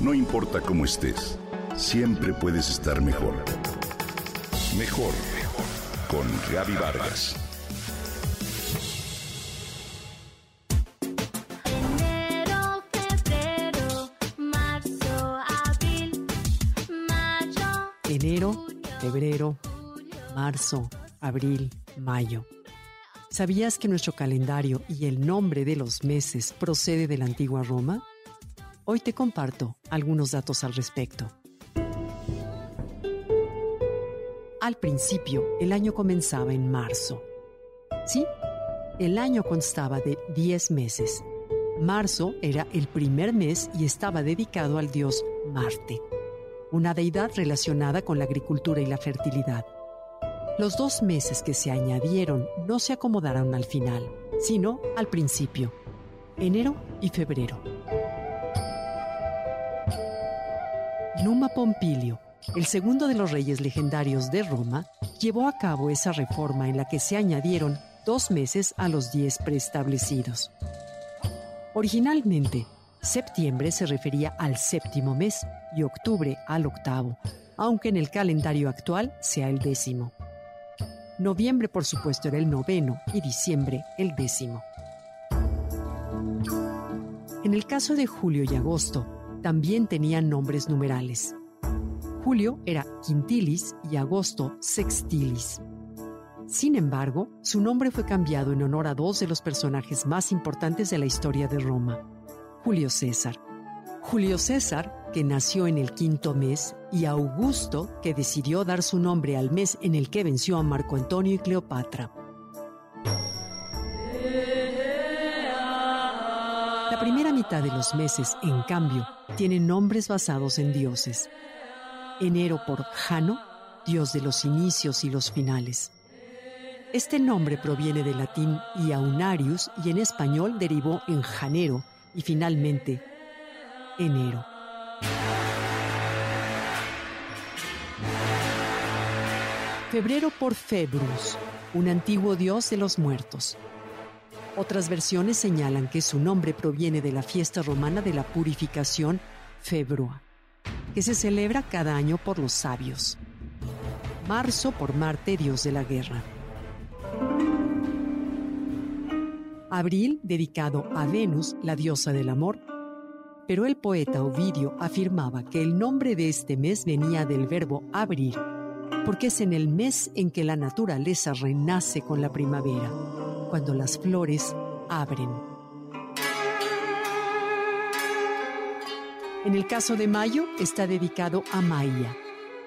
No importa cómo estés, siempre puedes estar mejor. Mejor, mejor. Con Gaby Vargas. Enero, febrero, marzo, abril, mayo. Enero, febrero, marzo, abril, mayo. ¿Sabías que nuestro calendario y el nombre de los meses procede de la antigua Roma? Hoy te comparto algunos datos al respecto. Al principio, el año comenzaba en marzo. Sí, el año constaba de 10 meses. Marzo era el primer mes y estaba dedicado al dios Marte, una deidad relacionada con la agricultura y la fertilidad. Los dos meses que se añadieron no se acomodaron al final, sino al principio, enero y febrero. Numa Pompilio, el segundo de los reyes legendarios de Roma, llevó a cabo esa reforma en la que se añadieron dos meses a los diez preestablecidos. Originalmente, septiembre se refería al séptimo mes y octubre al octavo, aunque en el calendario actual sea el décimo. Noviembre, por supuesto, era el noveno y diciembre el décimo. En el caso de julio y agosto, también tenían nombres numerales. Julio era quintilis y agosto sextilis. Sin embargo, su nombre fue cambiado en honor a dos de los personajes más importantes de la historia de Roma, Julio César. Julio César, que nació en el quinto mes, y Augusto, que decidió dar su nombre al mes en el que venció a Marco Antonio y Cleopatra. La primera mitad de los meses, en cambio, tienen nombres basados en dioses. Enero por Jano, dios de los inicios y los finales. Este nombre proviene del latín Iaunarius y en español derivó en Janero y finalmente enero. Febrero por Februs, un antiguo dios de los muertos. Otras versiones señalan que su nombre proviene de la fiesta romana de la purificación Februa, que se celebra cada año por los sabios. Marzo por Marte, dios de la guerra. Abril, dedicado a Venus, la diosa del amor, pero el poeta Ovidio afirmaba que el nombre de este mes venía del verbo abrir, porque es en el mes en que la naturaleza renace con la primavera, cuando las flores abren. En el caso de Mayo está dedicado a Maia,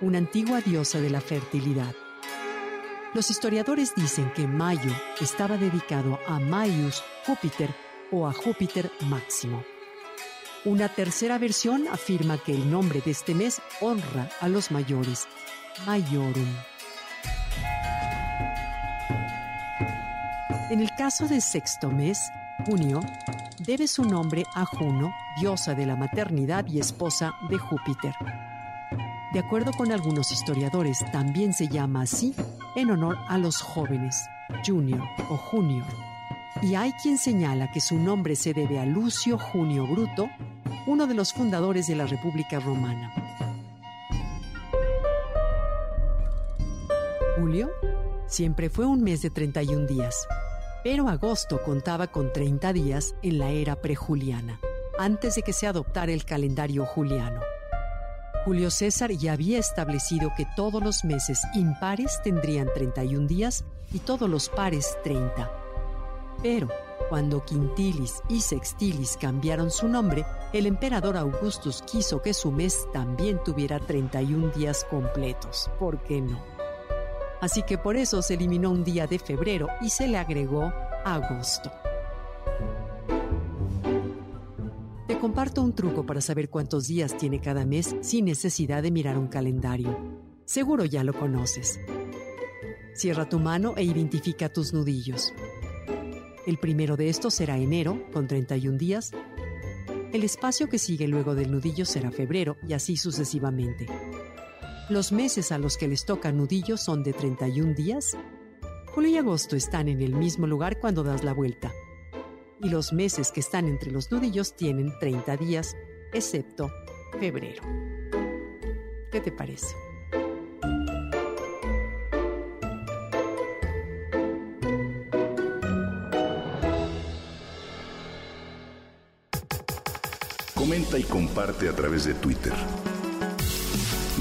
una antigua diosa de la fertilidad. Los historiadores dicen que Mayo estaba dedicado a Maius Júpiter o a Júpiter Máximo. Una tercera versión afirma que el nombre de este mes honra a los mayores, Maiorum. En el caso del sexto mes, junio, debe su nombre a Juno, diosa de la maternidad y esposa de Júpiter. De acuerdo con algunos historiadores, también se llama así en honor a los jóvenes, Junior o Junior. Y hay quien señala que su nombre se debe a Lucio Junio Bruto, uno de los fundadores de la República Romana. Julio siempre fue un mes de 31 días, pero agosto contaba con 30 días en la era prejuliana, antes de que se adoptara el calendario juliano. Julio César ya había establecido que todos los meses impares tendrían 31 días y todos los pares 30. Pero, cuando Quintilis y Sextilis cambiaron su nombre, el emperador Augustus quiso que su mes también tuviera 31 días completos. ¿Por qué no? Así que por eso se eliminó un día de febrero y se le agregó agosto. Te comparto un truco para saber cuántos días tiene cada mes sin necesidad de mirar un calendario. Seguro ya lo conoces. Cierra tu mano e identifica tus nudillos. El primero de estos será enero, con 31 días. El espacio que sigue luego del nudillo será febrero y así sucesivamente. Los meses a los que les toca nudillo son de 31 días. Julio y agosto están en el mismo lugar cuando das la vuelta. Y los meses que están entre los nudillos tienen 30 días, excepto febrero. ¿Qué te parece? Comenta y comparte a través de Twitter.